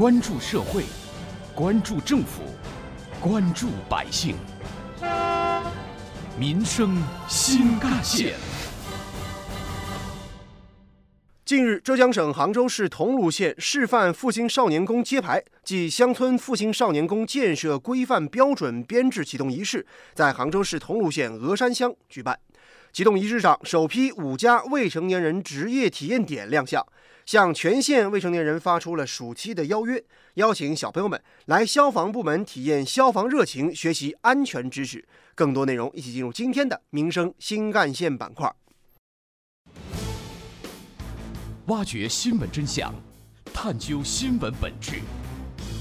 关注社会，关注政府，关注百姓，民生新干线。近日，浙江省杭州市桐庐县示范复兴少年宫揭牌暨乡村复兴少年宫建设规范标准编制启动仪式在杭州市桐庐县峨山乡举办。启动仪式上，首批五家未成年人职业体验点亮相，向全县未成年人发出了暑期的邀约，邀请小朋友们来消防部门体验消防热情，学习安全知识。更多内容，一起进入今天的民生新干线板块。挖掘新闻真相，探究新闻本质，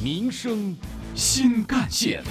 民生新干线。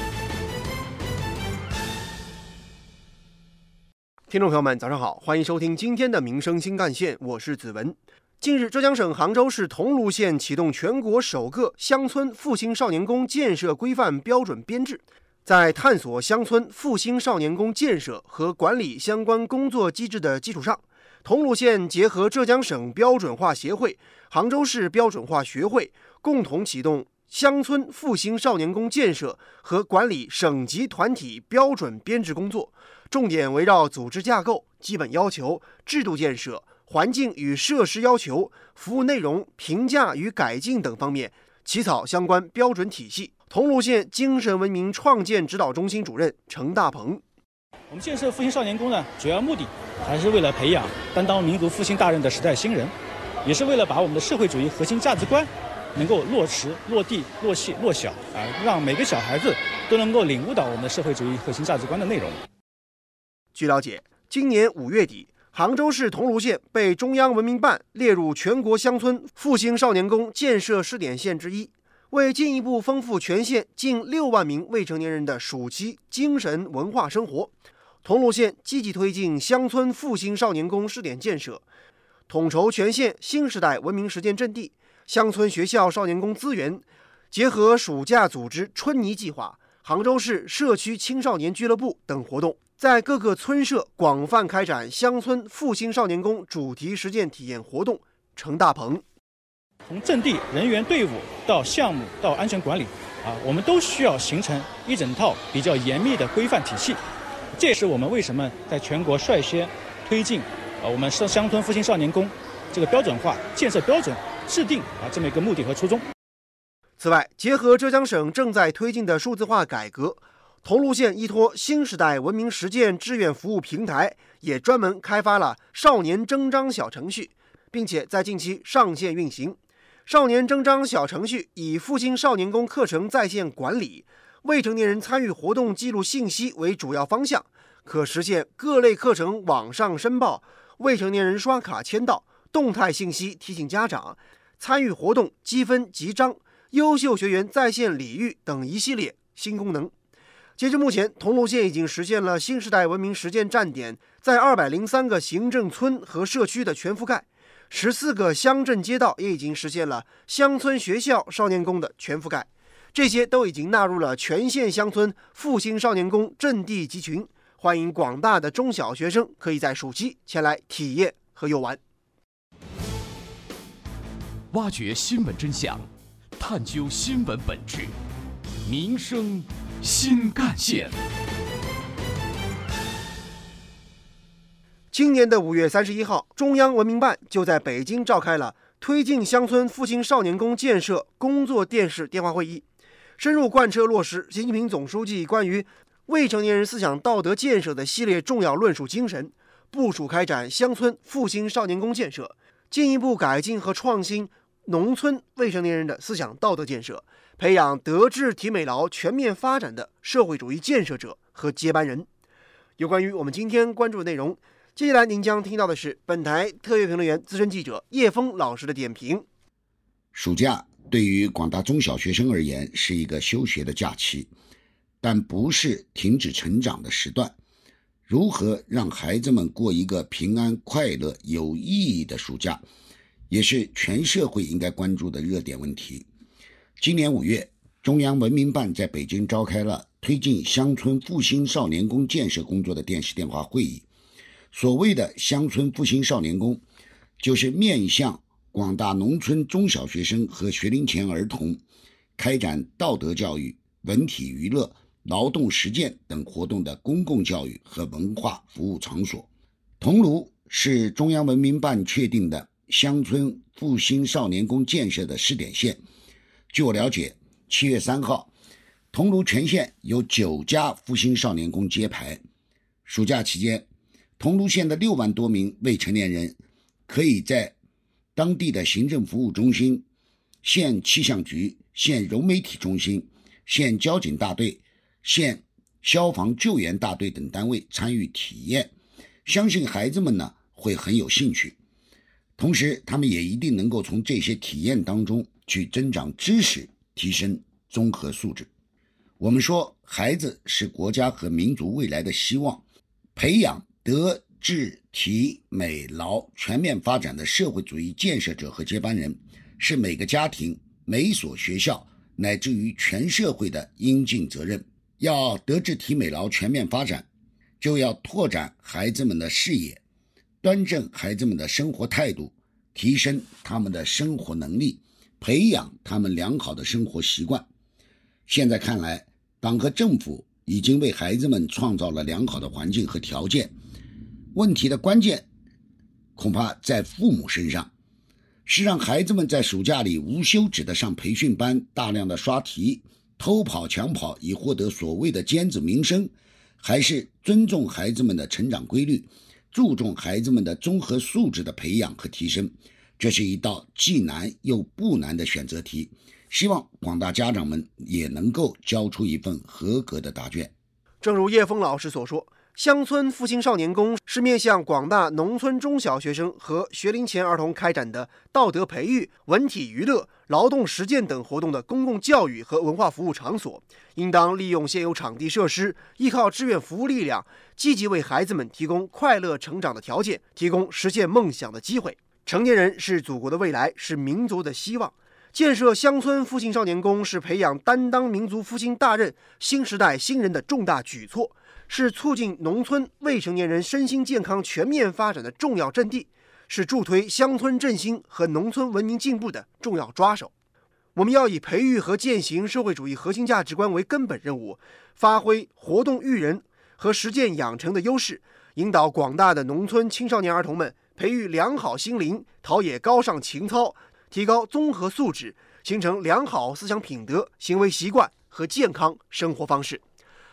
听众朋友们，早上好，欢迎收听今天的民生新干线，我是子文。近日，浙江省杭州市桐庐县启动全国首个乡村复兴少年宫建设规范标准编制，在探索乡村复兴少年宫建设和管理相关工作机制的基础上。桐庐县结合浙江省标准化协会、杭州市标准化学会，共同启动乡村复兴少年宫建设和管理省级团体标准编制工作，重点围绕组织架构、基本要求、制度建设、环境与设施要求、服务内容评价与改进等方面起草相关标准体系。桐庐县精神文明创建指导中心主任程大鹏。我们建设复兴少年宫呢，主要目的还是为了培养担当民族复兴大任的时代新人，也是为了把我们的社会主义核心价值观能够落实、落地、落细、落小啊，让每个小孩子都能够领悟到我们的社会主义核心价值观的内容。据了解，今年五月底，杭州市桐庐县被中央文明办列入全国乡村复兴少年宫建设试点县之一。为进一步丰富全县近六万名未成年人的暑期精神文化生活。桐庐县积极推进乡村复兴少年宫试点建设，统筹全县新时代文明实践阵地、乡村学校少年宫资源，结合暑假组织“春泥计划”、杭州市社区青少年俱乐部等活动，在各个村社广泛开展乡村复兴少年宫主题实践体验活动。程大鹏，从阵地、人员、队伍到项目到安全管理，啊，我们都需要形成一整套比较严密的规范体系。这也是我们为什么在全国率先推进，啊，我们乡乡村复兴少年宫这个标准化建设标准制定啊这么一个目的和初衷。此外，结合浙江省正在推进的数字化改革，桐庐县依托新时代文明实践志愿服务平台，也专门开发了少年征章小程序，并且在近期上线运行。少年征章小程序以复兴少年宫课程在线管理。未成年人参与活动记录信息为主要方向，可实现各类课程网上申报、未成年人刷卡签到、动态信息提醒家长、参与活动积分集章、优秀学员在线礼遇等一系列新功能。截至目前，桐庐县已经实现了新时代文明实践站点在二百零三个行政村和社区的全覆盖，十四个乡镇街道也已经实现了乡村学校少年宫的全覆盖。这些都已经纳入了全县乡村复兴少年宫阵地集群，欢迎广大的中小学生可以在暑期前来体验和游玩。挖掘新闻真相，探究新闻本质，民生新干线。今年的五月三十一号，中央文明办就在北京召开了推进乡村复兴少年宫建设工作电视电话会议。深入贯彻落实习近平总书记关于未成年人思想道德建设的系列重要论述精神，部署开展乡村复兴少年宫建设，进一步改进和创新农村未成年人的思想道德建设，培养德智体美劳全面发展的社会主义建设者和接班人。有关于我们今天关注的内容，接下来您将听到的是本台特约评论员、资深记者叶峰老师的点评。暑假。对于广大中小学生而言，是一个休学的假期，但不是停止成长的时段。如何让孩子们过一个平安、快乐、有意义的暑假，也是全社会应该关注的热点问题。今年五月，中央文明办在北京召开了推进乡村复兴少年宫建设工作的电视电话会议。所谓的乡村复兴少年宫，就是面向广大农村中小学生和学龄前儿童开展道德教育、文体娱乐、劳动实践等活动的公共教育和文化服务场所。桐庐是中央文明办确定的乡村复兴少年宫建设的试点县。据我了解，七月三号，桐庐全县有九家复兴少年宫揭牌。暑假期间，桐庐县的六万多名未成年人可以在当地的行政服务中心、县气象局、县融媒体中心、县交警大队、县消防救援大队等单位参与体验。相信孩子们呢会很有兴趣，同时他们也一定能够从这些体验当中去增长知识，提升综合素质。我们说，孩子是国家和民族未来的希望，培养德智体美劳全面发展的社会主义建设者和接班人，是每个家庭、每所学校乃至于全社会的应尽责任。要德智体美劳全面发展。就要拓展孩子们的视野，端正孩子们的生活态度，提升他们的生活能力，培养他们良好的生活习惯。现在看来，党和政府已经为孩子们创造了良好的环境和条件。问题的关键恐怕在父母身上，是让孩子们在暑假里无休止的上培训班，大量的刷题、偷跑、抢跑，以获得所谓的尖子名声。还是尊重孩子们的成长规律，注重孩子们的综合素质的培养和提升，这是一道既难又不难的选择题。希望广大家长们也能够交出一份合格的答卷。正如叶峰老师所说。乡村复兴少年宫是面向广大农村中小学生和学龄前儿童开展的道德培育、文体娱乐、劳动实践等活动的公共教育和文化服务场所，应当利用现有场地设施，依靠志愿服务力量，积极为孩子们提供快乐成长的条件，提供实现梦想的机会。成年人是祖国的未来，是民族的希望。建设乡村复兴少年宫是培养担当民族复兴大任新时代新人的重大举措。是促进农村未成年人身心健康全面发展的重要阵地，是助推乡村振兴和农村文明进步的重要抓手。我们要以培育和践行社会主义核心价值观为根本任务，发挥活动育人和实践养成的优势，引导广大的农村青少年儿童们培育良好心灵，陶冶高尚情操，提高综合素质，形成良好思想品德、行为习惯和健康生活方式。